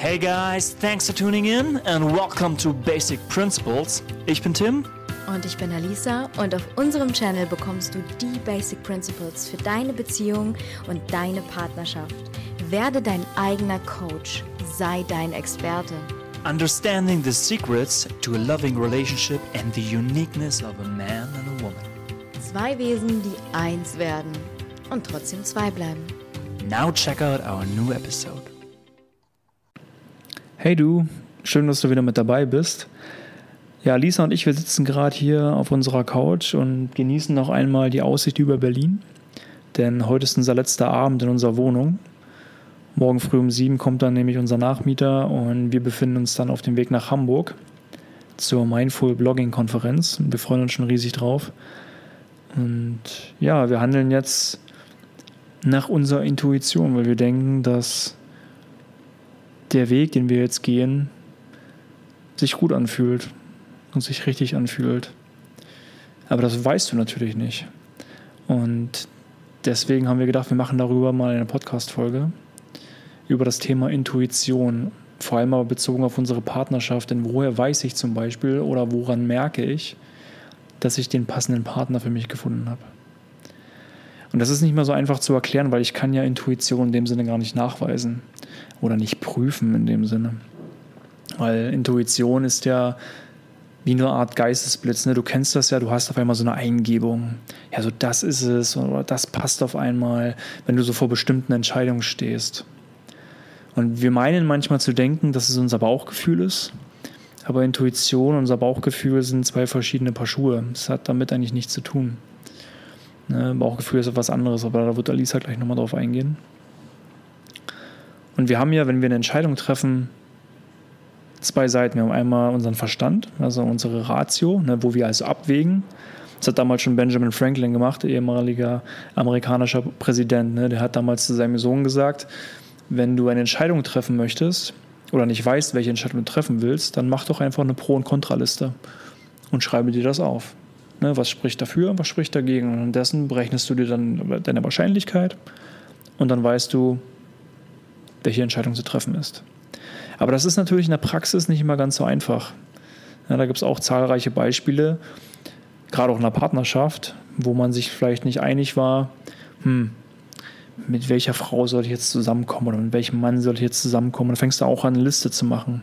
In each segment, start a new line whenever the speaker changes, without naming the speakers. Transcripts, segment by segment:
Hey guys, thanks for tuning in and welcome to Basic Principles. Ich bin Tim.
Und ich bin Alisa und auf unserem Channel bekommst du die Basic Principles für deine Beziehung und deine Partnerschaft. Werde dein eigener Coach, sei dein Experte.
Understanding the secrets to a loving relationship and the uniqueness of a man and a woman.
Zwei Wesen, die eins werden und trotzdem zwei bleiben.
Now check out our new episode.
Hey du, schön, dass du wieder mit dabei bist. Ja, Lisa und ich, wir sitzen gerade hier auf unserer Couch und genießen noch einmal die Aussicht über Berlin. Denn heute ist unser letzter Abend in unserer Wohnung. Morgen früh um sieben kommt dann nämlich unser Nachmieter und wir befinden uns dann auf dem Weg nach Hamburg zur Mindful Blogging Konferenz. Wir freuen uns schon riesig drauf. Und ja, wir handeln jetzt nach unserer Intuition, weil wir denken, dass der Weg, den wir jetzt gehen, sich gut anfühlt und sich richtig anfühlt. Aber das weißt du natürlich nicht. Und deswegen haben wir gedacht, wir machen darüber mal eine Podcast-Folge über das Thema Intuition. Vor allem aber bezogen auf unsere Partnerschaft. Denn woher weiß ich zum Beispiel oder woran merke ich, dass ich den passenden Partner für mich gefunden habe? Und das ist nicht mehr so einfach zu erklären, weil ich kann ja Intuition in dem Sinne gar nicht nachweisen oder nicht prüfen in dem Sinne. Weil Intuition ist ja wie eine Art Geistesblitz. Ne? Du kennst das ja, du hast auf einmal so eine Eingebung. Ja, so das ist es oder das passt auf einmal, wenn du so vor bestimmten Entscheidungen stehst. Und wir meinen manchmal zu denken, dass es unser Bauchgefühl ist. Aber Intuition und unser Bauchgefühl sind zwei verschiedene Paar Schuhe. Das hat damit eigentlich nichts zu tun. Ne? Bauchgefühl ist etwas anderes, aber da wird Alisa gleich nochmal drauf eingehen. Und wir haben ja, wenn wir eine Entscheidung treffen, zwei Seiten. Wir haben einmal unseren Verstand, also unsere Ratio, ne, wo wir also abwägen. Das hat damals schon Benjamin Franklin gemacht, ehemaliger amerikanischer Präsident. Ne, der hat damals zu seinem Sohn gesagt, wenn du eine Entscheidung treffen möchtest oder nicht weißt, welche Entscheidung du treffen willst, dann mach doch einfach eine Pro- und Kontraliste und schreibe dir das auf. Ne, was spricht dafür, was spricht dagegen? Und dessen berechnest du dir dann deine Wahrscheinlichkeit und dann weißt du, welche Entscheidung zu treffen ist. Aber das ist natürlich in der Praxis nicht immer ganz so einfach. Ja, da gibt es auch zahlreiche Beispiele, gerade auch in der Partnerschaft, wo man sich vielleicht nicht einig war, hm, mit welcher Frau soll ich jetzt zusammenkommen oder mit welchem Mann soll ich jetzt zusammenkommen. Und dann fängst du auch an, eine Liste zu machen.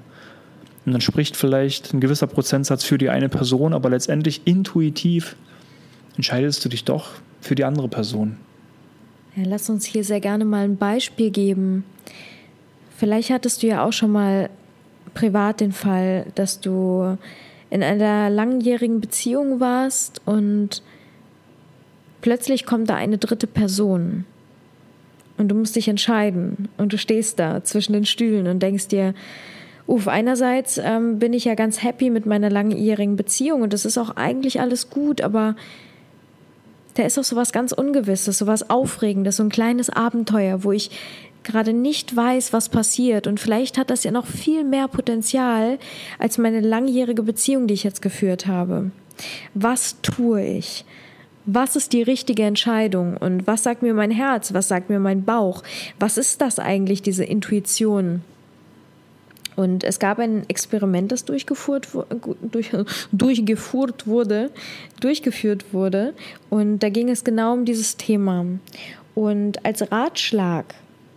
Und dann spricht vielleicht ein gewisser Prozentsatz für die eine Person, aber letztendlich intuitiv entscheidest du dich doch für die andere Person.
Ja, lass uns hier sehr gerne mal ein Beispiel geben. Vielleicht hattest du ja auch schon mal privat den Fall, dass du in einer langjährigen Beziehung warst und plötzlich kommt da eine dritte Person und du musst dich entscheiden und du stehst da zwischen den Stühlen und denkst dir, uff, einerseits ähm, bin ich ja ganz happy mit meiner langjährigen Beziehung und das ist auch eigentlich alles gut, aber da ist auch so was ganz Ungewisses, so was Aufregendes, so ein kleines Abenteuer, wo ich gerade nicht weiß, was passiert. Und vielleicht hat das ja noch viel mehr Potenzial als meine langjährige Beziehung, die ich jetzt geführt habe. Was tue ich? Was ist die richtige Entscheidung? Und was sagt mir mein Herz? Was sagt mir mein Bauch? Was ist das eigentlich, diese Intuition? Und es gab ein Experiment, das durchgeführt, durch, durchgeführt wurde, durchgeführt wurde. Und da ging es genau um dieses Thema. Und als Ratschlag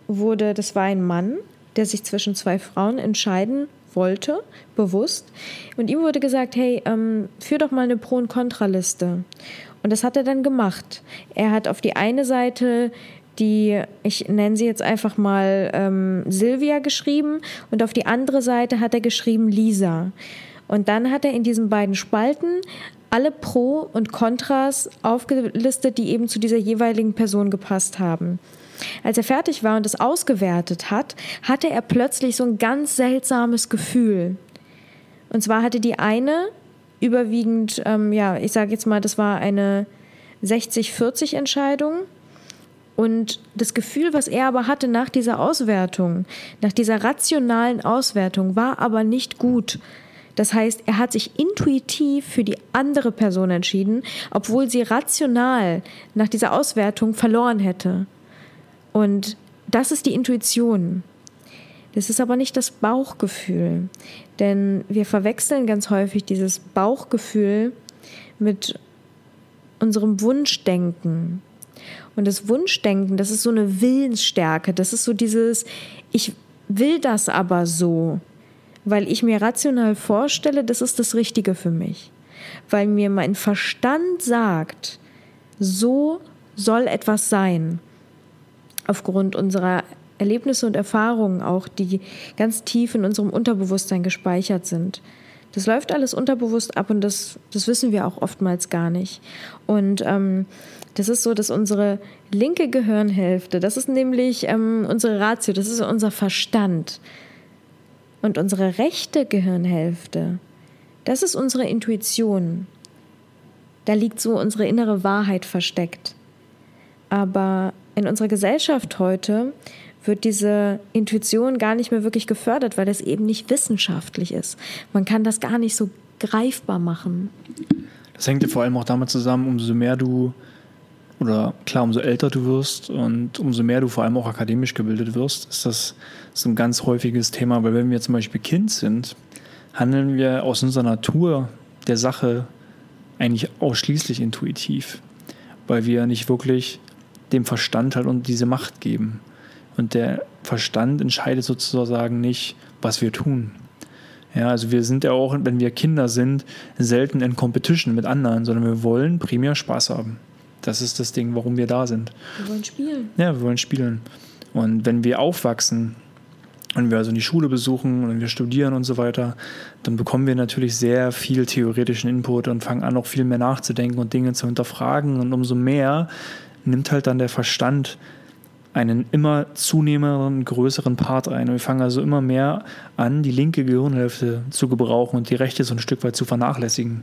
wurde, das war ein Mann, der sich zwischen zwei Frauen entscheiden wollte, bewusst. Und ihm wurde gesagt, hey, ähm, führ doch mal eine Pro- und Kontraliste. Und das hat er dann gemacht. Er hat auf die eine Seite die, ich nenne sie jetzt einfach mal ähm, Silvia geschrieben und auf die andere Seite hat er geschrieben Lisa. Und dann hat er in diesen beiden Spalten alle Pro und Kontras aufgelistet, die eben zu dieser jeweiligen Person gepasst haben. Als er fertig war und es ausgewertet hat, hatte er plötzlich so ein ganz seltsames Gefühl. Und zwar hatte die eine überwiegend, ähm, ja, ich sage jetzt mal, das war eine 60-40 Entscheidung. Und das Gefühl, was er aber hatte nach dieser Auswertung, nach dieser rationalen Auswertung, war aber nicht gut. Das heißt, er hat sich intuitiv für die andere Person entschieden, obwohl sie rational nach dieser Auswertung verloren hätte. Und das ist die Intuition. Das ist aber nicht das Bauchgefühl, denn wir verwechseln ganz häufig dieses Bauchgefühl mit unserem Wunschdenken. Und das Wunschdenken, das ist so eine Willensstärke, das ist so dieses, ich will das aber so, weil ich mir rational vorstelle, das ist das Richtige für mich. Weil mir mein Verstand sagt, so soll etwas sein. Aufgrund unserer Erlebnisse und Erfahrungen auch, die ganz tief in unserem Unterbewusstsein gespeichert sind. Das läuft alles unterbewusst ab und das, das wissen wir auch oftmals gar nicht. Und ähm, das ist so, dass unsere linke Gehirnhälfte, das ist nämlich ähm, unsere Ratio, das ist unser Verstand. Und unsere rechte Gehirnhälfte, das ist unsere Intuition. Da liegt so unsere innere Wahrheit versteckt. Aber in unserer Gesellschaft heute wird diese Intuition gar nicht mehr wirklich gefördert, weil das eben nicht wissenschaftlich ist. Man kann das gar nicht so greifbar machen.
Das hängt ja vor allem auch damit zusammen, umso mehr du, oder klar, umso älter du wirst und umso mehr du vor allem auch akademisch gebildet wirst, ist das so ein ganz häufiges Thema. Weil wenn wir zum Beispiel Kind sind, handeln wir aus unserer Natur der Sache eigentlich ausschließlich intuitiv, weil wir nicht wirklich dem Verstand halt und diese Macht geben. Und der Verstand entscheidet sozusagen nicht, was wir tun. Ja, also wir sind ja auch, wenn wir Kinder sind, selten in Competition mit anderen, sondern wir wollen primär Spaß haben. Das ist das Ding, warum wir da sind.
Wir wollen spielen.
Ja, wir wollen spielen. Und wenn wir aufwachsen und wir also die Schule besuchen und wir studieren und so weiter, dann bekommen wir natürlich sehr viel theoretischen Input und fangen an, auch viel mehr nachzudenken und Dinge zu hinterfragen. Und umso mehr nimmt halt dann der Verstand einen immer zunehmenderen, größeren Part ein. Wir fangen also immer mehr an, die linke Gehirnhälfte zu gebrauchen und die rechte so ein Stück weit zu vernachlässigen.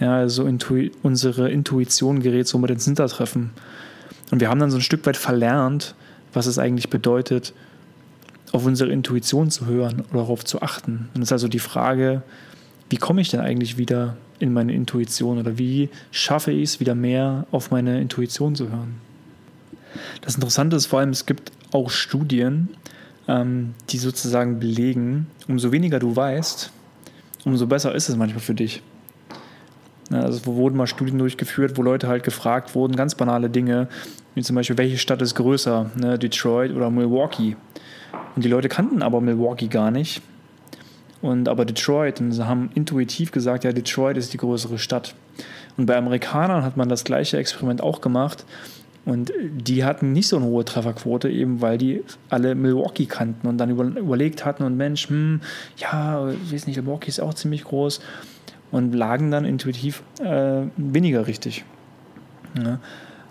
Ja, also Intu unsere Intuition gerät somit ins Hintertreffen. Und wir haben dann so ein Stück weit verlernt, was es eigentlich bedeutet, auf unsere Intuition zu hören oder darauf zu achten. Und es ist also die Frage, wie komme ich denn eigentlich wieder in meine Intuition oder wie schaffe ich es wieder mehr auf meine Intuition zu hören? Das Interessante ist vor allem, es gibt auch Studien, ähm, die sozusagen belegen, umso weniger du weißt, umso besser ist es manchmal für dich. Also wo wurden mal Studien durchgeführt, wo Leute halt gefragt wurden, ganz banale Dinge, wie zum Beispiel, welche Stadt ist größer, ne, Detroit oder Milwaukee. Und die Leute kannten aber Milwaukee gar nicht. Und aber Detroit, und sie haben intuitiv gesagt, ja, Detroit ist die größere Stadt. Und bei Amerikanern hat man das gleiche Experiment auch gemacht. Und die hatten nicht so eine hohe Trefferquote, eben weil die alle Milwaukee kannten und dann über, überlegt hatten und Mensch, hm, ja, ich weiß nicht, Milwaukee ist auch ziemlich groß und lagen dann intuitiv äh, weniger richtig. Ja.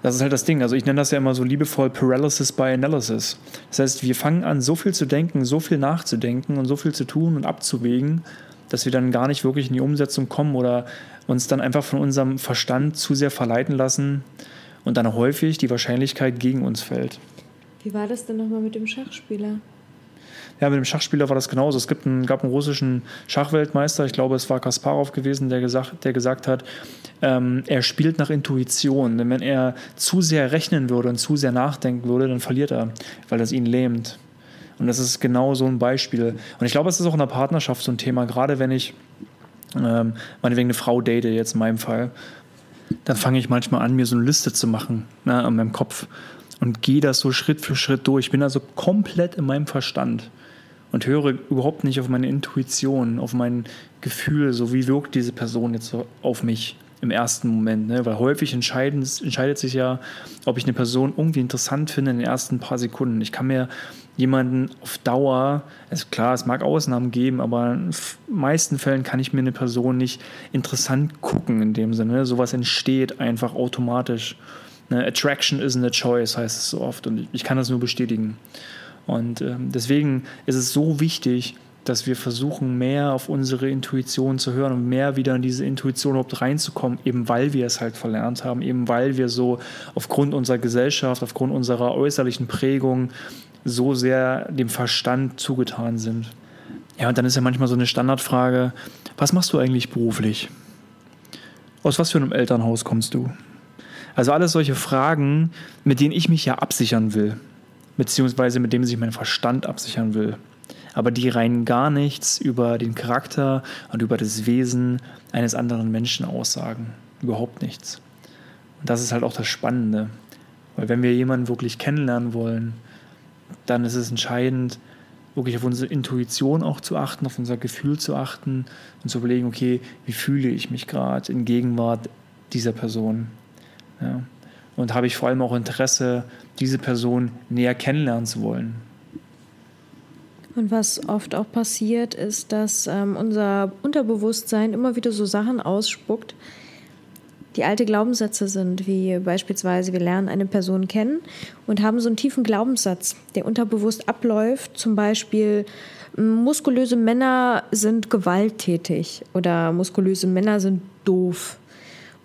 Das ist halt das Ding. Also ich nenne das ja immer so liebevoll Paralysis by Analysis. Das heißt, wir fangen an, so viel zu denken, so viel nachzudenken und so viel zu tun und abzuwägen, dass wir dann gar nicht wirklich in die Umsetzung kommen oder uns dann einfach von unserem Verstand zu sehr verleiten lassen, und dann häufig die Wahrscheinlichkeit gegen uns fällt.
Wie war das denn nochmal mit dem Schachspieler?
Ja, mit dem Schachspieler war das genauso. Es gibt einen, gab einen russischen Schachweltmeister, ich glaube, es war Kasparov gewesen, der gesagt, der gesagt hat, ähm, er spielt nach Intuition. Denn wenn er zu sehr rechnen würde und zu sehr nachdenken würde, dann verliert er, weil das ihn lähmt. Und das ist genau so ein Beispiel. Und ich glaube, es ist auch in der Partnerschaft so ein Thema, gerade wenn ich ähm, meinetwegen eine Frau date, jetzt in meinem Fall, dann fange ich manchmal an, mir so eine Liste zu machen ne, an meinem Kopf und gehe das so Schritt für Schritt durch. Ich bin also komplett in meinem Verstand und höre überhaupt nicht auf meine Intuition, auf mein Gefühl, so wie wirkt diese Person jetzt so auf mich im ersten Moment. Ne? Weil häufig entscheidet sich ja, ob ich eine Person irgendwie interessant finde in den ersten paar Sekunden. Ich kann mir jemanden auf Dauer, also klar, es mag Ausnahmen geben, aber in den meisten Fällen kann ich mir eine Person nicht interessant gucken in dem Sinne. Sowas entsteht einfach automatisch. Ne? Attraction isn't a choice, heißt es so oft und ich kann das nur bestätigen. Und ähm, deswegen ist es so wichtig, dass wir versuchen, mehr auf unsere Intuition zu hören und mehr wieder in diese Intuition überhaupt reinzukommen, eben weil wir es halt verlernt haben, eben weil wir so aufgrund unserer Gesellschaft, aufgrund unserer äußerlichen Prägung so sehr dem Verstand zugetan sind. Ja, und dann ist ja manchmal so eine Standardfrage, was machst du eigentlich beruflich? Aus was für einem Elternhaus kommst du? Also alles solche Fragen, mit denen ich mich ja absichern will, beziehungsweise mit denen sich mein Verstand absichern will. aber die rein gar nichts über den Charakter und über das Wesen eines anderen Menschen aussagen. Überhaupt nichts. Und das ist halt auch das Spannende. Weil wenn wir jemanden wirklich kennenlernen wollen, dann ist es entscheidend, wirklich auf unsere Intuition auch zu achten, auf unser Gefühl zu achten und zu überlegen, okay, wie fühle ich mich gerade in Gegenwart dieser Person? Ja. Und habe ich vor allem auch Interesse, diese Person näher kennenlernen zu wollen.
Und was oft auch passiert, ist, dass ähm, unser Unterbewusstsein immer wieder so Sachen ausspuckt, die alte Glaubenssätze sind, wie beispielsweise wir lernen eine Person kennen und haben so einen tiefen Glaubenssatz, der unterbewusst abläuft, zum Beispiel muskulöse Männer sind gewalttätig oder muskulöse Männer sind doof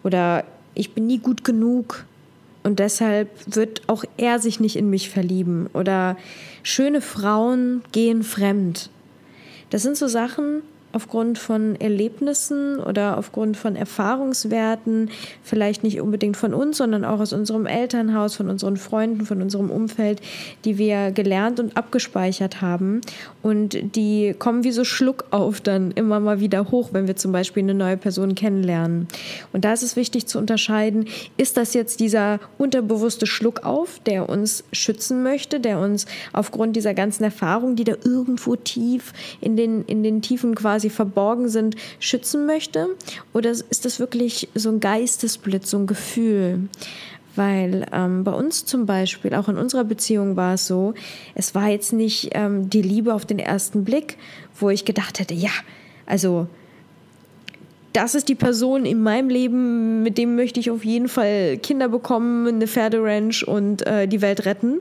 oder ich bin nie gut genug und deshalb wird auch er sich nicht in mich verlieben oder schöne Frauen gehen fremd. Das sind so Sachen, aufgrund von Erlebnissen oder aufgrund von Erfahrungswerten, vielleicht nicht unbedingt von uns, sondern auch aus unserem Elternhaus, von unseren Freunden, von unserem Umfeld, die wir gelernt und abgespeichert haben. Und die kommen wie so Schluck auf dann immer mal wieder hoch, wenn wir zum Beispiel eine neue Person kennenlernen. Und da ist es wichtig zu unterscheiden, ist das jetzt dieser unterbewusste Schluck auf, der uns schützen möchte, der uns aufgrund dieser ganzen Erfahrung, die da irgendwo tief in den, in den Tiefen quasi quasi verborgen sind, schützen möchte? Oder ist das wirklich so ein Geistesblitz, so ein Gefühl? Weil ähm, bei uns zum Beispiel, auch in unserer Beziehung war es so, es war jetzt nicht ähm, die Liebe auf den ersten Blick, wo ich gedacht hätte, ja, also das ist die Person in meinem Leben, mit dem möchte ich auf jeden Fall Kinder bekommen, eine Pferderanch und äh, die Welt retten.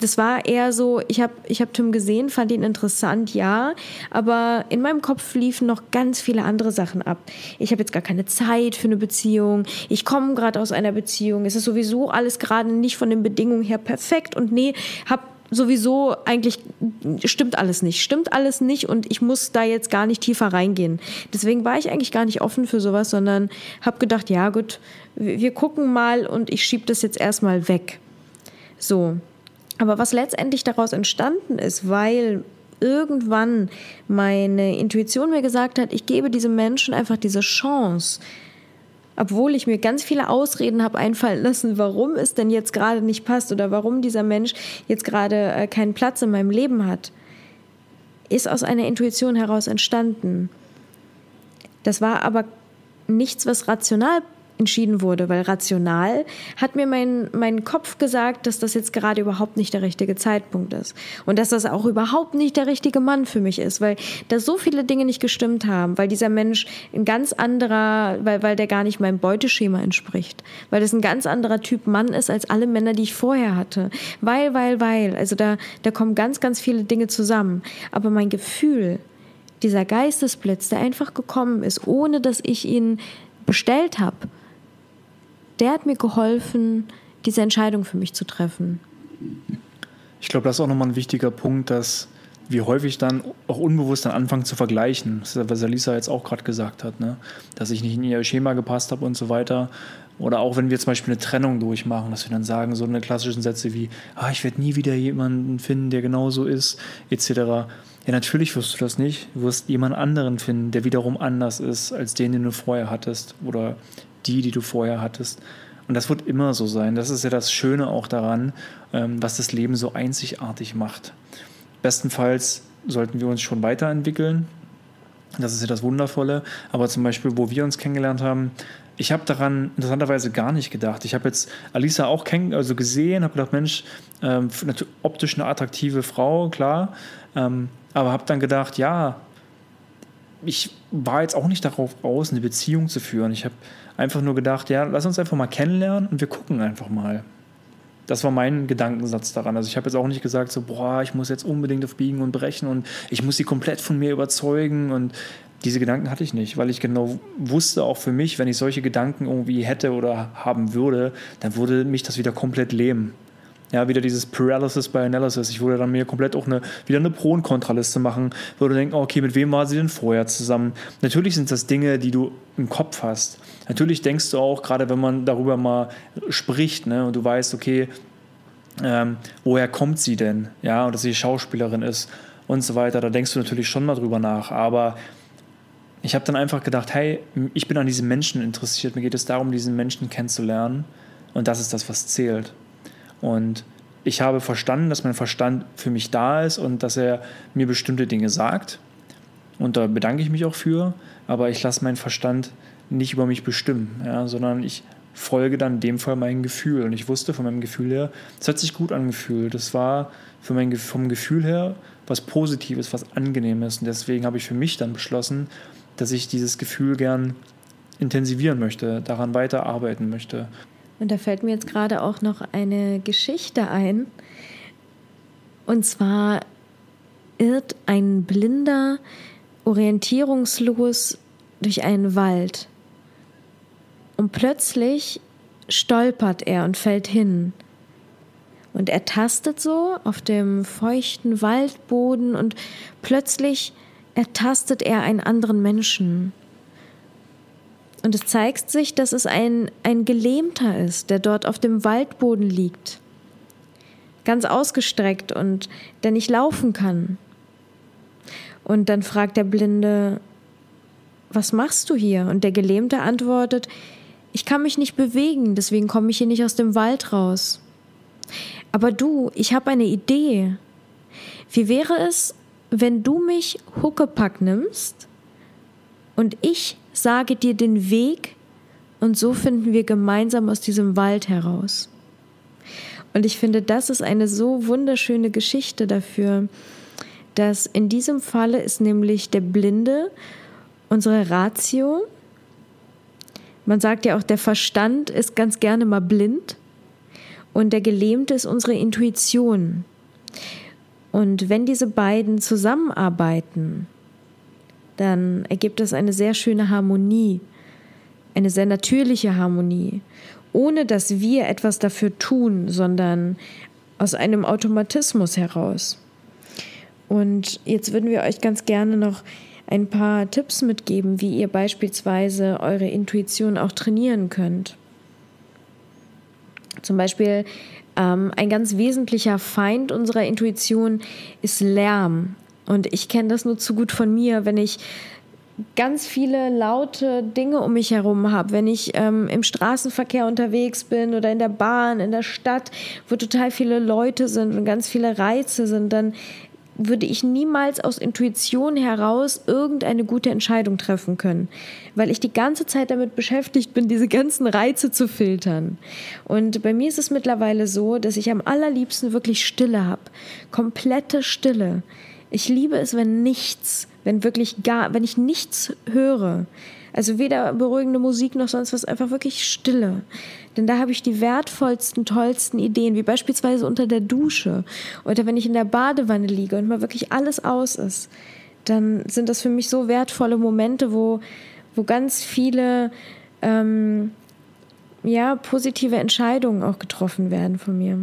Das war eher so, ich habe ich hab Tim gesehen, fand ihn interessant, ja, aber in meinem Kopf liefen noch ganz viele andere Sachen ab. Ich habe jetzt gar keine Zeit für eine Beziehung, ich komme gerade aus einer Beziehung, es ist sowieso alles gerade nicht von den Bedingungen her perfekt und nee, habe sowieso eigentlich stimmt alles nicht, stimmt alles nicht und ich muss da jetzt gar nicht tiefer reingehen. Deswegen war ich eigentlich gar nicht offen für sowas, sondern habe gedacht, ja gut, wir gucken mal und ich schiebe das jetzt erstmal weg. So. Aber was letztendlich daraus entstanden ist, weil irgendwann meine Intuition mir gesagt hat, ich gebe diesem Menschen einfach diese Chance, obwohl ich mir ganz viele Ausreden habe einfallen lassen, warum es denn jetzt gerade nicht passt oder warum dieser Mensch jetzt gerade äh, keinen Platz in meinem Leben hat, ist aus einer Intuition heraus entstanden. Das war aber nichts, was rational entschieden wurde, weil rational hat mir mein, mein Kopf gesagt, dass das jetzt gerade überhaupt nicht der richtige Zeitpunkt ist. Und dass das auch überhaupt nicht der richtige Mann für mich ist, weil da so viele Dinge nicht gestimmt haben, weil dieser Mensch ein ganz anderer, weil, weil der gar nicht meinem Beuteschema entspricht, weil das ein ganz anderer Typ Mann ist als alle Männer, die ich vorher hatte. Weil, weil, weil. Also da, da kommen ganz, ganz viele Dinge zusammen. Aber mein Gefühl, dieser Geistesblitz, der einfach gekommen ist, ohne dass ich ihn bestellt habe, der hat mir geholfen, diese Entscheidung für mich zu treffen.
Ich glaube, das ist auch nochmal ein wichtiger Punkt, dass wir häufig dann auch unbewusst dann anfangen zu vergleichen. Das ist, was Alisa jetzt auch gerade gesagt hat, ne? dass ich nicht in ihr Schema gepasst habe und so weiter. Oder auch wenn wir zum Beispiel eine Trennung durchmachen, dass wir dann sagen, so eine klassischen Sätze wie, ah, ich werde nie wieder jemanden finden, der genauso ist, etc. Ja, natürlich wirst du das nicht. Du wirst jemanden anderen finden, der wiederum anders ist als den, den du vorher hattest. Oder die, die du vorher hattest. Und das wird immer so sein. Das ist ja das Schöne auch daran, ähm, was das Leben so einzigartig macht. Bestenfalls sollten wir uns schon weiterentwickeln. Das ist ja das Wundervolle. Aber zum Beispiel, wo wir uns kennengelernt haben, ich habe daran interessanterweise gar nicht gedacht. Ich habe jetzt Alisa auch kenn also gesehen, habe gedacht, Mensch, ähm, optisch eine attraktive Frau, klar. Ähm, aber habe dann gedacht, ja, ich war jetzt auch nicht darauf aus, eine Beziehung zu führen. Ich habe einfach nur gedacht, ja, lass uns einfach mal kennenlernen und wir gucken einfach mal. Das war mein Gedankensatz daran. Also ich habe jetzt auch nicht gesagt, so, boah, ich muss jetzt unbedingt auf Biegen und Brechen und ich muss sie komplett von mir überzeugen und diese Gedanken hatte ich nicht, weil ich genau wusste, auch für mich, wenn ich solche Gedanken irgendwie hätte oder haben würde, dann würde mich das wieder komplett lähmen. Ja, wieder dieses Paralysis by Analysis. Ich würde dann mir komplett auch eine, wieder eine Pro- und Kontraliste machen, würde denken, okay, mit wem war sie denn vorher zusammen? Natürlich sind das Dinge, die du im Kopf hast. Natürlich denkst du auch, gerade wenn man darüber mal spricht, ne, und du weißt, okay, ähm, woher kommt sie denn? Ja, und dass sie Schauspielerin ist. und so weiter. Da denkst du natürlich schon mal drüber nach. Aber ich habe dann einfach gedacht, hey, ich bin an diesen Menschen interessiert. Mir geht es darum, diesen Menschen kennenzulernen. Und das ist das, was zählt. Und ich habe verstanden, dass mein Verstand für mich da ist und dass er mir bestimmte Dinge sagt. Und da bedanke ich mich auch für. Aber ich lasse meinen Verstand nicht über mich bestimmen, ja, sondern ich folge dann in dem Fall meinem Gefühl. Und ich wusste von meinem Gefühl her, es hat sich gut angefühlt. Das war für mein, vom Gefühl her was Positives, was Angenehmes. Und deswegen habe ich für mich dann beschlossen, dass ich dieses Gefühl gern intensivieren möchte, daran weiterarbeiten möchte.
Und da fällt mir jetzt gerade auch noch eine Geschichte ein. Und zwar irrt ein Blinder orientierungslos durch einen Wald. Und plötzlich stolpert er und fällt hin. Und er tastet so auf dem feuchten Waldboden und plötzlich ertastet er einen anderen Menschen. Und es zeigt sich, dass es ein, ein Gelähmter ist, der dort auf dem Waldboden liegt. Ganz ausgestreckt und der nicht laufen kann. Und dann fragt der Blinde, was machst du hier? Und der Gelähmte antwortet, ich kann mich nicht bewegen, deswegen komme ich hier nicht aus dem Wald raus. Aber du, ich habe eine Idee. Wie wäre es, wenn du mich Huckepack nimmst und ich sage dir den Weg und so finden wir gemeinsam aus diesem Wald heraus. Und ich finde, das ist eine so wunderschöne Geschichte dafür, dass in diesem Falle ist nämlich der Blinde unsere Ratio. Man sagt ja auch, der Verstand ist ganz gerne mal blind und der Gelähmte ist unsere Intuition. Und wenn diese beiden zusammenarbeiten, dann ergibt es eine sehr schöne Harmonie, eine sehr natürliche Harmonie, ohne dass wir etwas dafür tun, sondern aus einem Automatismus heraus. Und jetzt würden wir euch ganz gerne noch ein paar Tipps mitgeben, wie ihr beispielsweise eure Intuition auch trainieren könnt. Zum Beispiel ähm, ein ganz wesentlicher Feind unserer Intuition ist Lärm. Und ich kenne das nur zu gut von mir, wenn ich ganz viele laute Dinge um mich herum habe, wenn ich ähm, im Straßenverkehr unterwegs bin oder in der Bahn, in der Stadt, wo total viele Leute sind und ganz viele Reize sind, dann würde ich niemals aus Intuition heraus irgendeine gute Entscheidung treffen können, weil ich die ganze Zeit damit beschäftigt bin, diese ganzen Reize zu filtern. Und bei mir ist es mittlerweile so, dass ich am allerliebsten wirklich Stille habe, komplette Stille. Ich liebe es, wenn nichts, wenn wirklich gar, wenn ich nichts höre. Also weder beruhigende Musik noch sonst was, einfach wirklich Stille. Denn da habe ich die wertvollsten, tollsten Ideen, wie beispielsweise unter der Dusche oder wenn ich in der Badewanne liege und mal wirklich alles aus ist. Dann sind das für mich so wertvolle Momente, wo, wo ganz viele ähm, ja, positive Entscheidungen auch getroffen werden von mir.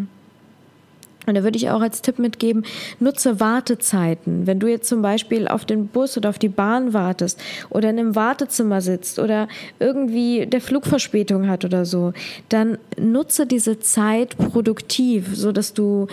Und da würde ich auch als Tipp mitgeben, nutze Wartezeiten. Wenn du jetzt zum Beispiel auf den Bus oder auf die Bahn wartest oder in einem Wartezimmer sitzt oder irgendwie der Flugverspätung hat oder so, dann nutze diese Zeit produktiv, so dass du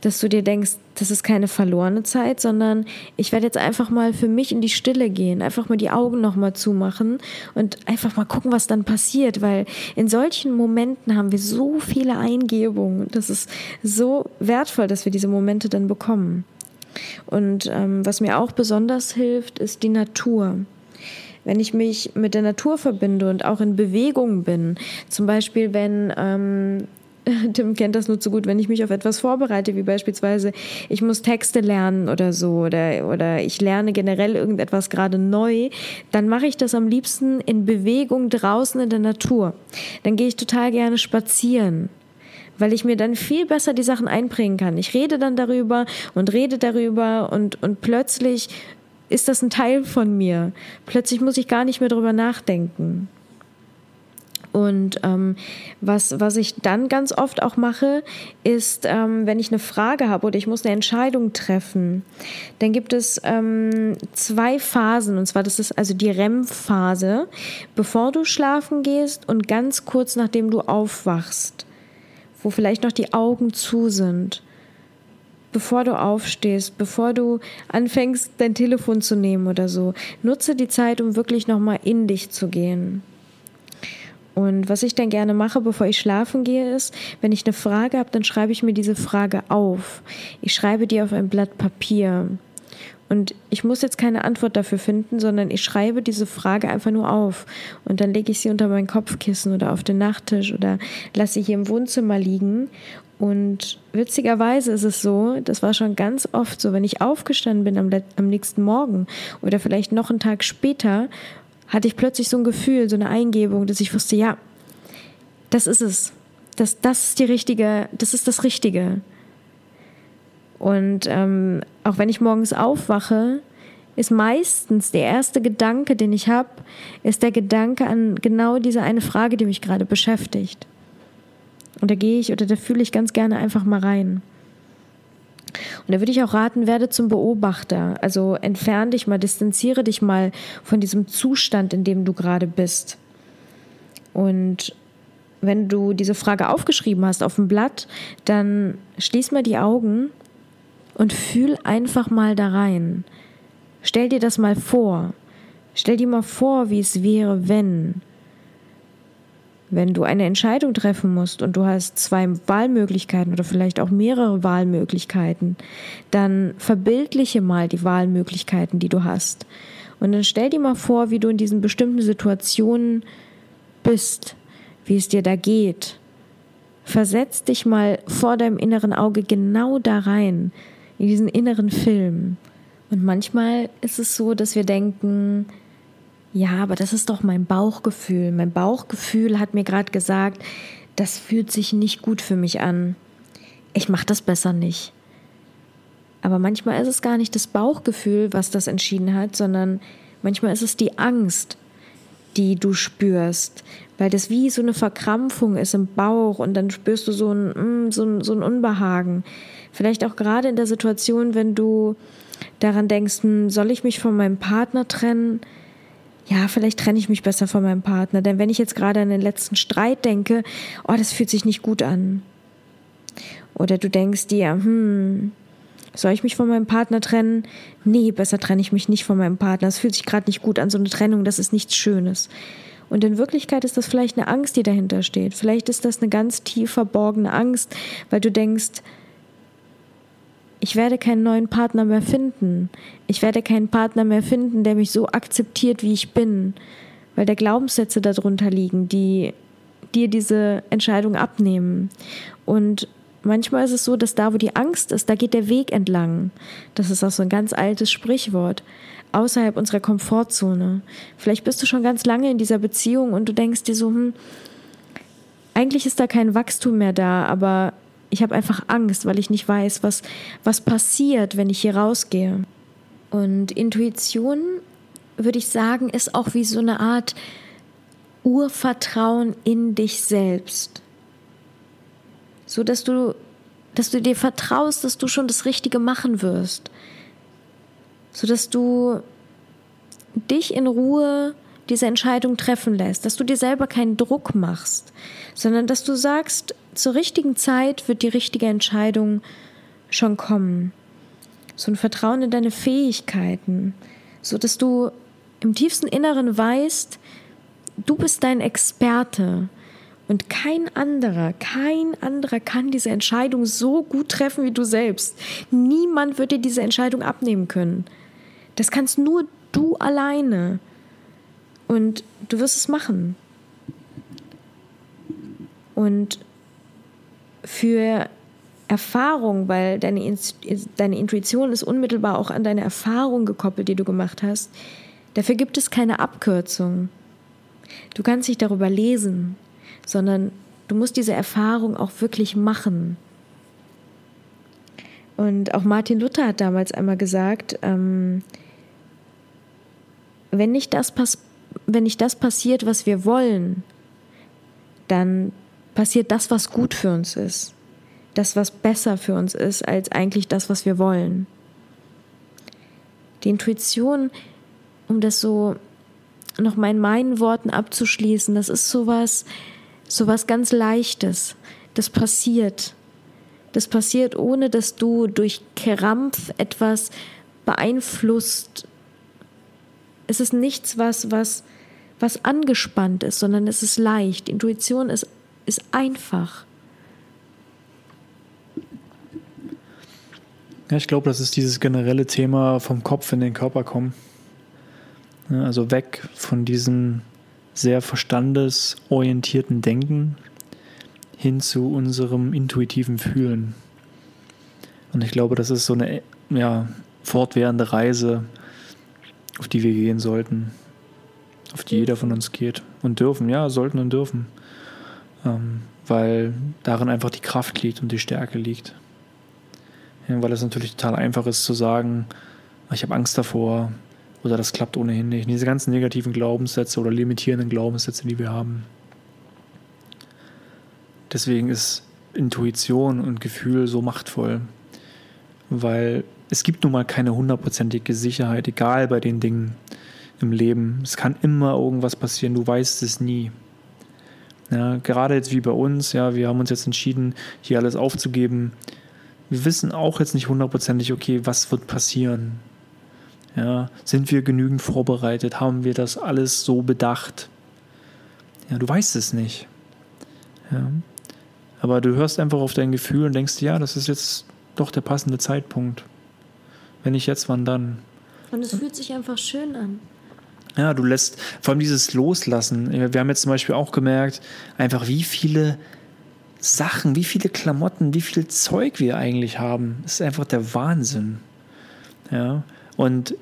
dass du dir denkst, das ist keine verlorene Zeit, sondern ich werde jetzt einfach mal für mich in die Stille gehen, einfach mal die Augen nochmal zumachen und einfach mal gucken, was dann passiert, weil in solchen Momenten haben wir so viele Eingebungen. Das ist so wertvoll, dass wir diese Momente dann bekommen. Und ähm, was mir auch besonders hilft, ist die Natur wenn ich mich mit der Natur verbinde und auch in Bewegung bin, zum Beispiel wenn ähm, Tim kennt das nur zu gut, wenn ich mich auf etwas vorbereite, wie beispielsweise ich muss Texte lernen oder so oder, oder ich lerne generell irgendetwas gerade neu, dann mache ich das am liebsten in Bewegung draußen in der Natur. Dann gehe ich total gerne spazieren weil ich mir dann viel besser die Sachen einbringen kann. Ich rede dann darüber und rede darüber und, und plötzlich ist das ein Teil von mir. Plötzlich muss ich gar nicht mehr darüber nachdenken. Und ähm, was, was ich dann ganz oft auch mache, ist, ähm, wenn ich eine Frage habe oder ich muss eine Entscheidung treffen, dann gibt es ähm, zwei Phasen. Und zwar, das ist also die REM-Phase, bevor du schlafen gehst und ganz kurz nachdem du aufwachst, wo vielleicht noch die Augen zu sind. bevor du aufstehst, bevor du anfängst, dein Telefon zu nehmen oder so. Nutze die Zeit, um wirklich nochmal in dich zu gehen. Und was ich dann gerne mache, bevor ich schlafen gehe, ist, wenn ich eine Frage habe, dann schreibe ich mir diese Frage auf. Ich schreibe die auf ein Blatt Papier. Und ich muss jetzt keine Antwort dafür finden, sondern ich schreibe diese Frage einfach nur auf. Und dann lege ich sie unter mein Kopfkissen oder auf den Nachttisch oder lasse sie hier im Wohnzimmer liegen. Und witzigerweise ist es so, das war schon ganz oft so, wenn ich aufgestanden bin am, am nächsten Morgen oder vielleicht noch einen Tag später, hatte ich plötzlich so ein Gefühl, so eine Eingebung, dass ich wusste, ja, das ist es. Das, das ist die richtige, das ist das Richtige. Und ähm, auch wenn ich morgens aufwache, ist meistens der erste Gedanke, den ich habe, ist der Gedanke an genau diese eine Frage, die mich gerade beschäftigt. Und da gehe ich oder da fühle ich ganz gerne einfach mal rein. Und da würde ich auch raten, werde zum Beobachter. Also entferne dich mal, distanziere dich mal von diesem Zustand, in dem du gerade bist. Und wenn du diese Frage aufgeschrieben hast auf dem Blatt, dann schließ mal die Augen und fühl einfach mal da rein. Stell dir das mal vor. Stell dir mal vor, wie es wäre, wenn. Wenn du eine Entscheidung treffen musst und du hast zwei Wahlmöglichkeiten oder vielleicht auch mehrere Wahlmöglichkeiten, dann verbildliche mal die Wahlmöglichkeiten, die du hast. Und dann stell dir mal vor, wie du in diesen bestimmten Situationen bist, wie es dir da geht. Versetz dich mal vor deinem inneren Auge genau da rein in diesen inneren Film. Und manchmal ist es so, dass wir denken, ja, aber das ist doch mein Bauchgefühl. Mein Bauchgefühl hat mir gerade gesagt, das fühlt sich nicht gut für mich an. Ich mache das besser nicht. Aber manchmal ist es gar nicht das Bauchgefühl, was das entschieden hat, sondern manchmal ist es die Angst, die du spürst, weil das wie so eine Verkrampfung ist im Bauch und dann spürst du so ein, mm, so ein, so ein Unbehagen. Vielleicht auch gerade in der Situation, wenn du daran denkst, hm, soll ich mich von meinem Partner trennen? Ja, vielleicht trenne ich mich besser von meinem Partner, denn wenn ich jetzt gerade an den letzten Streit denke, oh, das fühlt sich nicht gut an. Oder du denkst dir, hm, soll ich mich von meinem Partner trennen? Nee, besser trenne ich mich nicht von meinem Partner. Es fühlt sich gerade nicht gut an, so eine Trennung, das ist nichts Schönes. Und in Wirklichkeit ist das vielleicht eine Angst, die dahinter steht. Vielleicht ist das eine ganz tief verborgene Angst, weil du denkst, ich werde keinen neuen Partner mehr finden. Ich werde keinen Partner mehr finden, der mich so akzeptiert, wie ich bin, weil da Glaubenssätze darunter liegen, die dir diese Entscheidung abnehmen. Und manchmal ist es so, dass da, wo die Angst ist, da geht der Weg entlang. Das ist auch so ein ganz altes Sprichwort. Außerhalb unserer Komfortzone. Vielleicht bist du schon ganz lange in dieser Beziehung und du denkst dir so, hm, eigentlich ist da kein Wachstum mehr da, aber ich habe einfach Angst, weil ich nicht weiß, was, was passiert, wenn ich hier rausgehe. Und Intuition, würde ich sagen, ist auch wie so eine Art Urvertrauen in dich selbst. So dass du, dass du dir vertraust, dass du schon das Richtige machen wirst. So dass du dich in Ruhe diese Entscheidung treffen lässt, dass du dir selber keinen Druck machst, sondern dass du sagst, zur richtigen Zeit wird die richtige Entscheidung schon kommen. So ein Vertrauen in deine Fähigkeiten, so dass du im tiefsten Inneren weißt, du bist dein Experte und kein anderer, kein anderer kann diese Entscheidung so gut treffen wie du selbst. Niemand wird dir diese Entscheidung abnehmen können. Das kannst nur du alleine. Und du wirst es machen. Und für Erfahrung, weil deine, deine Intuition ist unmittelbar auch an deine Erfahrung gekoppelt, die du gemacht hast, dafür gibt es keine Abkürzung. Du kannst nicht darüber lesen, sondern du musst diese Erfahrung auch wirklich machen. Und auch Martin Luther hat damals einmal gesagt, ähm, wenn nicht das passiert, wenn nicht das passiert, was wir wollen, dann passiert das, was gut für uns ist. Das, was besser für uns ist, als eigentlich das, was wir wollen. Die Intuition, um das so noch mal in meinen Worten abzuschließen, das ist sowas, sowas ganz Leichtes. Das passiert. Das passiert, ohne dass du durch Krampf etwas beeinflusst. Es ist nichts, was, was, was angespannt ist, sondern es ist leicht. Intuition ist, ist einfach.
Ja, ich glaube, das ist dieses generelle Thema vom Kopf in den Körper kommen. Also weg von diesem sehr verstandesorientierten Denken hin zu unserem intuitiven Fühlen. Und ich glaube, das ist so eine ja, fortwährende Reise, auf die wir gehen sollten, auf die jeder von uns geht und dürfen, ja, sollten und dürfen, ähm, weil darin einfach die Kraft liegt und die Stärke liegt. Ja, weil es natürlich total einfach ist zu sagen, ich habe Angst davor oder das klappt ohnehin nicht. Diese ganzen negativen Glaubenssätze oder limitierenden Glaubenssätze, die wir haben. Deswegen ist Intuition und Gefühl so machtvoll, weil es gibt nun mal keine hundertprozentige Sicherheit, egal bei den Dingen im Leben. Es kann immer irgendwas passieren, du weißt es nie. Ja, gerade jetzt wie bei uns, ja, wir haben uns jetzt entschieden, hier alles aufzugeben. Wir wissen auch jetzt nicht hundertprozentig, okay, was wird passieren. Ja, sind wir genügend vorbereitet? Haben wir das alles so bedacht? Ja, du weißt es nicht. Ja. Aber du hörst einfach auf dein Gefühl und denkst, ja, das ist jetzt doch der passende Zeitpunkt. Wenn nicht jetzt, wann dann?
Und es fühlt sich einfach schön an.
Ja, du lässt vor allem dieses Loslassen. Wir haben jetzt zum Beispiel auch gemerkt, einfach wie viele Sachen, wie viele Klamotten, wie viel Zeug wir eigentlich haben. Das ist einfach der Wahnsinn. Ja, und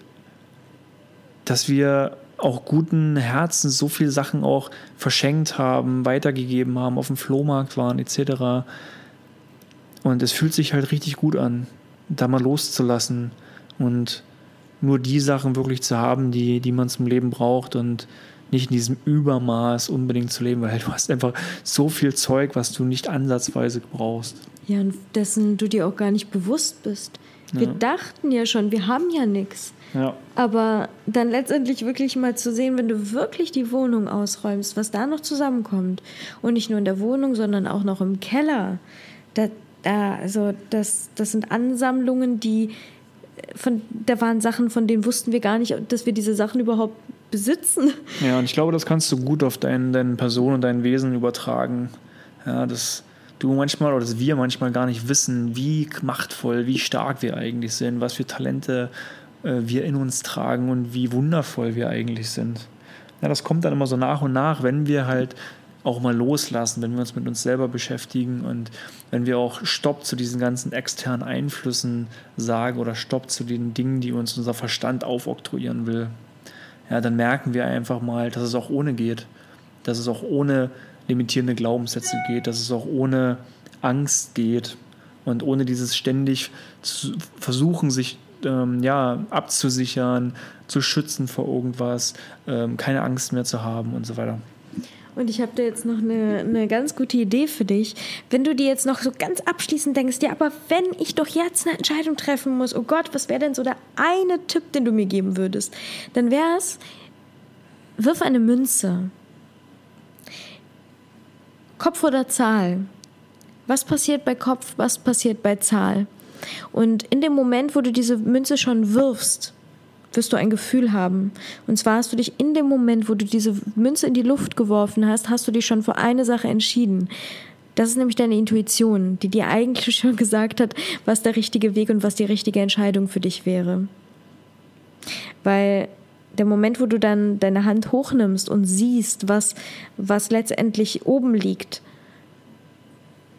dass wir auch guten Herzen so viele Sachen auch verschenkt haben, weitergegeben haben, auf dem Flohmarkt waren etc. Und es fühlt sich halt richtig gut an, da mal loszulassen und nur die Sachen wirklich zu haben, die, die man zum Leben braucht und nicht in diesem Übermaß unbedingt zu leben, weil du hast einfach so viel Zeug, was du nicht ansatzweise brauchst.
Ja, und dessen du dir auch gar nicht bewusst bist. Wir ja. dachten ja schon, wir haben ja nichts.
Ja.
Aber dann letztendlich wirklich mal zu sehen, wenn du wirklich die Wohnung ausräumst, was da noch zusammenkommt. Und nicht nur in der Wohnung, sondern auch noch im Keller. Da, da, also das, das sind Ansammlungen, die von, da waren Sachen, von denen wussten wir gar nicht, dass wir diese Sachen überhaupt besitzen.
Ja, und ich glaube, das kannst du gut auf dein, deine Person und dein Wesen übertragen. Ja, dass du manchmal oder dass wir manchmal gar nicht wissen, wie machtvoll, wie stark wir eigentlich sind, was für Talente äh, wir in uns tragen und wie wundervoll wir eigentlich sind. Ja, das kommt dann immer so nach und nach, wenn wir halt auch mal loslassen, wenn wir uns mit uns selber beschäftigen und wenn wir auch Stopp zu diesen ganzen externen Einflüssen sagen oder Stopp zu den Dingen, die uns unser Verstand aufoktroyieren will, ja, dann merken wir einfach mal, dass es auch ohne geht, dass es auch ohne limitierende Glaubenssätze geht, dass es auch ohne Angst geht und ohne dieses ständig zu versuchen, sich ähm, ja, abzusichern, zu schützen vor irgendwas, ähm, keine Angst mehr zu haben und so weiter.
Und ich habe da jetzt noch eine, eine ganz gute Idee für dich. Wenn du dir jetzt noch so ganz abschließend denkst, ja, aber wenn ich doch jetzt eine Entscheidung treffen muss, oh Gott, was wäre denn so der eine Tipp, den du mir geben würdest? Dann wäre es, wirf eine Münze. Kopf oder Zahl? Was passiert bei Kopf, was passiert bei Zahl? Und in dem Moment, wo du diese Münze schon wirfst, wirst du ein Gefühl haben. Und zwar hast du dich in dem Moment, wo du diese Münze in die Luft geworfen hast, hast du dich schon für eine Sache entschieden. Das ist nämlich deine Intuition, die dir eigentlich schon gesagt hat, was der richtige Weg und was die richtige Entscheidung für dich wäre. Weil der Moment, wo du dann deine Hand hochnimmst und siehst, was, was letztendlich oben liegt,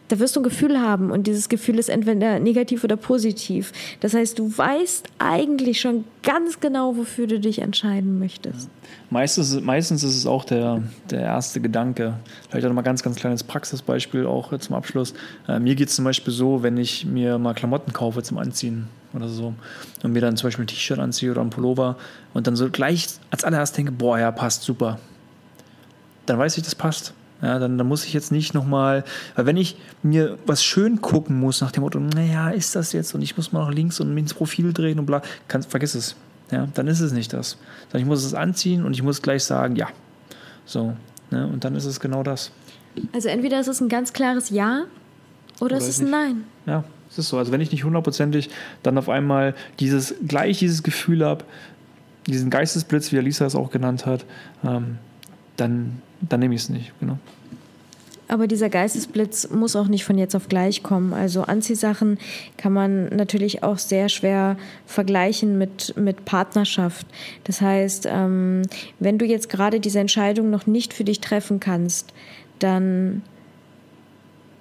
da wirst du ein Gefühl haben und dieses Gefühl ist entweder negativ oder positiv. Das heißt, du weißt eigentlich schon ganz genau, wofür du dich entscheiden möchtest.
Meistens, meistens ist es auch der, der erste Gedanke. Vielleicht auch noch mal ganz, ganz kleines Praxisbeispiel auch zum Abschluss. Äh, mir geht es zum Beispiel so, wenn ich mir mal Klamotten kaufe zum Anziehen oder so und mir dann zum Beispiel ein T-Shirt anziehe oder ein Pullover und dann so gleich als allererst denke, boah, ja, passt super. Dann weiß ich, das passt. Ja, dann, dann muss ich jetzt nicht nochmal, weil wenn ich mir was schön gucken muss nach dem Motto, naja, ist das jetzt und ich muss mal nach links und ins Profil drehen und bla, kann, vergiss es. Ja, dann ist es nicht das. Sondern ich muss es anziehen und ich muss gleich sagen, ja. So. Ne, und dann ist es genau das.
Also entweder ist es ein ganz klares Ja Oder, es ist ein Nein.
Ja, es ist so. Also wenn ich nicht hundertprozentig dann auf einmal dieses, gleich dieses Gefühl habe, diesen Geistesblitz, wie Alisa es auch genannt hat, ähm, dann, dann nehme ich es nicht. Genau.
Aber dieser Geistesblitz muss auch nicht von jetzt auf gleich kommen. Also Anziehsachen kann man natürlich auch sehr schwer vergleichen mit, mit Partnerschaft. Das heißt, ähm, wenn du jetzt gerade diese Entscheidung noch nicht für dich treffen kannst, dann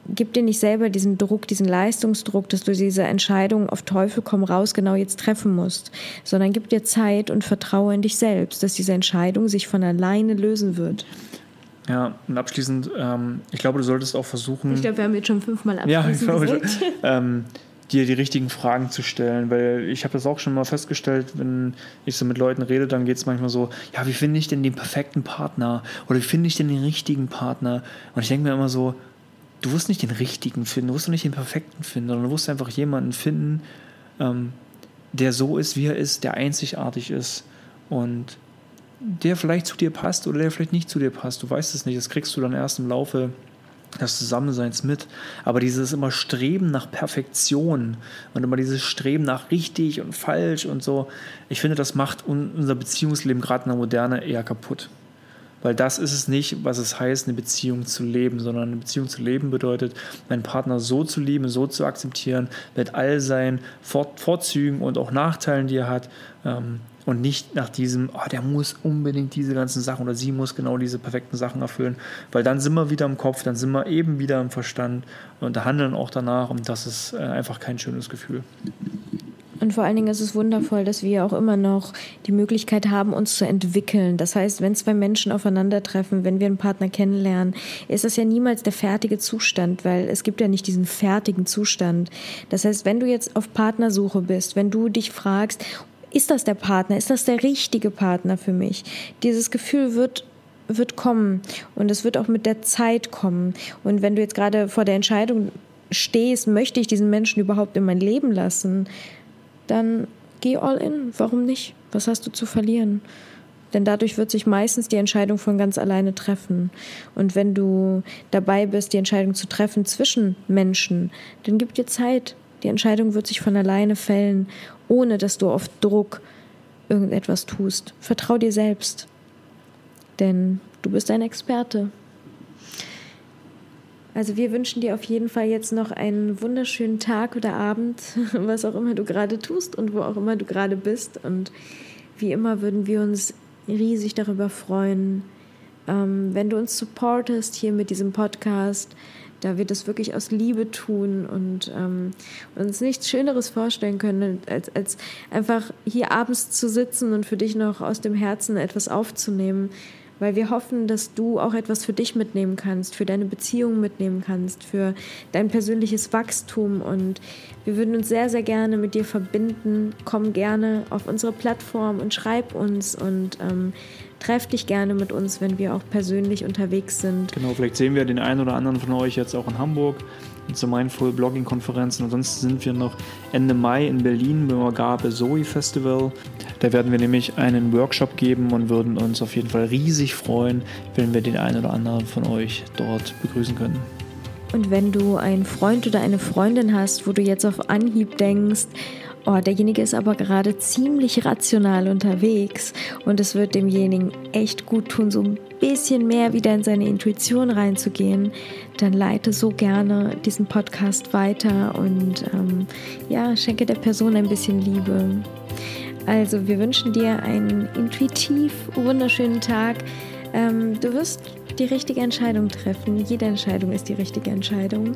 gib dir nicht selber diesen Druck, diesen Leistungsdruck, dass du diese Entscheidung auf Teufel komm raus genau jetzt treffen musst, sondern gib dir Zeit und vertraue in dich selbst, dass diese Entscheidung sich von alleine lösen wird.
Ja, und abschließend, ähm, ich glaube, du solltest auch versuchen.
Ich glaube, wir haben jetzt schon fünfmal abschließend ja, ich
gesagt. ähm, dir die richtigen Fragen zu stellen, weil ich habe das auch schon mal festgestellt, wenn ich so mit Leuten rede, dann geht es manchmal so, ja, wie finde ich denn den perfekten Partner oder wie finde ich denn den richtigen Partner? Und ich denke mir immer so, du wirst nicht den richtigen finden, du wirst nicht den perfekten finden, sondern du wirst einfach jemanden finden, ähm, der so ist, wie er ist, der einzigartig ist und der vielleicht zu dir passt oder der vielleicht nicht zu dir passt. Du weißt es nicht, das kriegst du dann erst im Laufe des Zusammenseins mit. Aber dieses immer Streben nach Perfektion und immer dieses Streben nach richtig und falsch und so, ich finde, das macht unser Beziehungsleben gerade in der Moderne eher kaputt. Weil das ist es nicht, was es heißt, eine Beziehung zu leben, sondern eine Beziehung zu leben bedeutet, meinen Partner so zu lieben, so zu akzeptieren, mit all seinen Vorzügen und auch Nachteilen, die er hat. Ähm, und nicht nach diesem, oh, der muss unbedingt diese ganzen Sachen oder sie muss genau diese perfekten Sachen erfüllen, weil dann sind wir wieder im Kopf, dann sind wir eben wieder im Verstand und handeln auch danach und das ist äh, einfach kein schönes Gefühl.
Und vor allen Dingen ist es wundervoll, dass wir auch immer noch die Möglichkeit haben, uns zu entwickeln. Das heißt, wenn zwei Menschen aufeinandertreffen, wenn wir einen Partner kennenlernen, ist das ja niemals der fertige Zustand, weil es gibt ja nicht diesen fertigen Zustand. Das heißt, wenn du jetzt auf Partnersuche bist, wenn du dich fragst, ist das der Partner? Ist das der richtige Partner für mich? Dieses Gefühl wird wird kommen und es wird auch mit der Zeit kommen. Und wenn du jetzt gerade vor der Entscheidung stehst, möchte ich diesen Menschen überhaupt in mein Leben lassen, dann geh all in. Warum nicht? Was hast du zu verlieren? Denn dadurch wird sich meistens die Entscheidung von ganz alleine treffen. Und wenn du dabei bist, die Entscheidung zu treffen zwischen Menschen, dann gib dir Zeit. Die Entscheidung wird sich von alleine fällen, ohne dass du auf Druck irgendetwas tust. Vertrau dir selbst. Denn du bist ein Experte. Also wir wünschen dir auf jeden Fall jetzt noch einen wunderschönen Tag oder Abend, was auch immer du gerade tust und wo auch immer du gerade bist. Und wie immer würden wir uns riesig darüber freuen, ähm, wenn du uns supportest hier mit diesem Podcast, da wir das wirklich aus Liebe tun und ähm, uns nichts Schöneres vorstellen können, als, als einfach hier abends zu sitzen und für dich noch aus dem Herzen etwas aufzunehmen weil wir hoffen, dass du auch etwas für dich mitnehmen kannst, für deine Beziehung mitnehmen kannst, für dein persönliches Wachstum und wir würden uns sehr, sehr gerne mit dir verbinden. Komm gerne auf unsere Plattform und schreib uns und ähm, treff dich gerne mit uns, wenn wir auch persönlich unterwegs sind.
Genau, vielleicht sehen wir den einen oder anderen von euch jetzt auch in Hamburg zur Mindful Blogging Konferenz. Und ansonsten sind wir noch Ende Mai in Berlin beim Agape Zoe Festival. Da werden wir nämlich einen Workshop geben und würden uns auf jeden Fall riesig freuen, wenn wir den einen oder anderen von euch dort begrüßen können.
Und wenn du einen Freund oder eine Freundin hast, wo du jetzt auf Anhieb denkst, oh, derjenige ist aber gerade ziemlich rational unterwegs und es wird demjenigen echt gut tun, so ein bisschen mehr wieder in seine Intuition reinzugehen, dann leite so gerne diesen Podcast weiter und ähm, ja, schenke der Person ein bisschen Liebe. Also, wir wünschen dir einen intuitiv wunderschönen Tag. Ähm, du wirst die richtige Entscheidung treffen. Jede Entscheidung ist die richtige Entscheidung.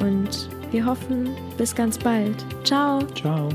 Und wir hoffen, bis ganz bald. Ciao.
Ciao.